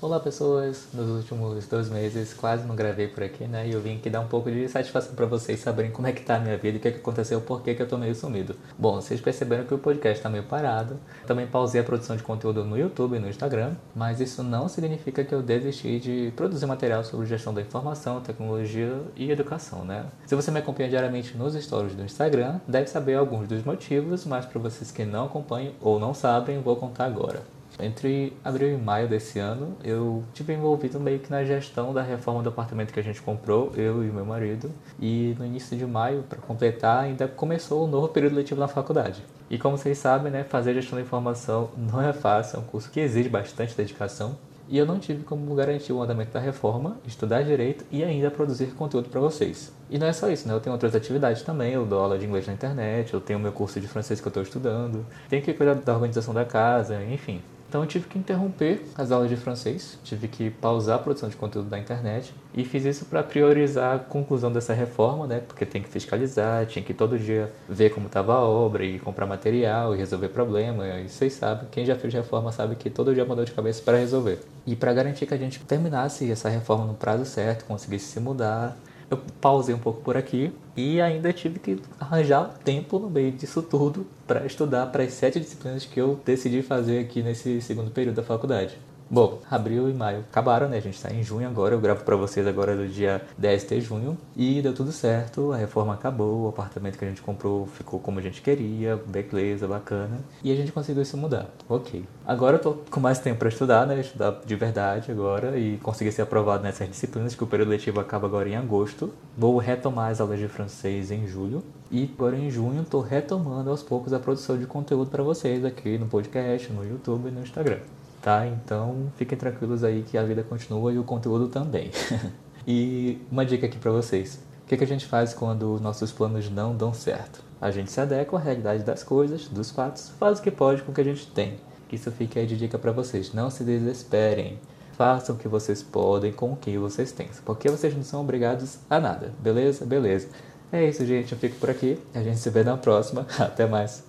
Olá pessoas, nos últimos dois meses quase não gravei por aqui, né? E eu vim aqui dar um pouco de satisfação para vocês saberem como é que tá a minha vida o que, é que aconteceu, por que, que eu tô meio sumido. Bom, vocês perceberam que o podcast tá meio parado. Também pausei a produção de conteúdo no YouTube e no Instagram, mas isso não significa que eu desisti de produzir material sobre gestão da informação, tecnologia e educação, né? Se você me acompanha diariamente nos stories do Instagram, deve saber alguns dos motivos, mas para vocês que não acompanham ou não sabem, vou contar agora. Entre abril e maio desse ano, eu tive envolvido meio que na gestão da reforma do apartamento que a gente comprou, eu e meu marido. E no início de maio, para completar, ainda começou o novo período letivo na faculdade. E como vocês sabem, né, fazer gestão da informação não é fácil, é um curso que exige bastante dedicação. E eu não tive como garantir o andamento da reforma, estudar direito e ainda produzir conteúdo para vocês. E não é só isso, né? Eu tenho outras atividades também, eu dou aula de inglês na internet, eu tenho meu curso de francês que eu estou estudando, tenho que cuidar da organização da casa, enfim. Então eu tive que interromper as aulas de francês, tive que pausar a produção de conteúdo da internet e fiz isso para priorizar a conclusão dessa reforma, né? Porque tem que fiscalizar, tinha que todo dia ver como estava a obra e comprar material e resolver problema. E vocês sabem, quem já fez reforma sabe que todo dia mandou de cabeça para resolver. E para garantir que a gente terminasse essa reforma no prazo certo, conseguisse se mudar, eu pausei um pouco por aqui e ainda tive que arranjar tempo no meio disso tudo para estudar para as sete disciplinas que eu decidi fazer aqui nesse segundo período da faculdade. Bom, abril e maio acabaram, né? A gente está em junho agora. Eu gravo para vocês agora do dia 10 de junho. E deu tudo certo, a reforma acabou, o apartamento que a gente comprou ficou como a gente queria, beleza, bacana. E a gente conseguiu se mudar. Ok. Agora eu tô com mais tempo para estudar, né? Estudar de verdade agora e conseguir ser aprovado nessas disciplinas, que o período letivo acaba agora em agosto. Vou retomar as aulas de francês em julho. E agora em junho estou retomando aos poucos a produção de conteúdo para vocês aqui no podcast, no YouTube e no Instagram tá? Então fiquem tranquilos aí que a vida continua e o conteúdo também. e uma dica aqui para vocês. O que, que a gente faz quando nossos planos não dão certo? A gente se adequa à realidade das coisas, dos fatos, faz o que pode com o que a gente tem. Isso fica aí de dica para vocês. Não se desesperem. Façam o que vocês podem com o que vocês têm. Porque vocês não são obrigados a nada. Beleza? Beleza. É isso, gente. Eu fico por aqui. A gente se vê na próxima. Até mais.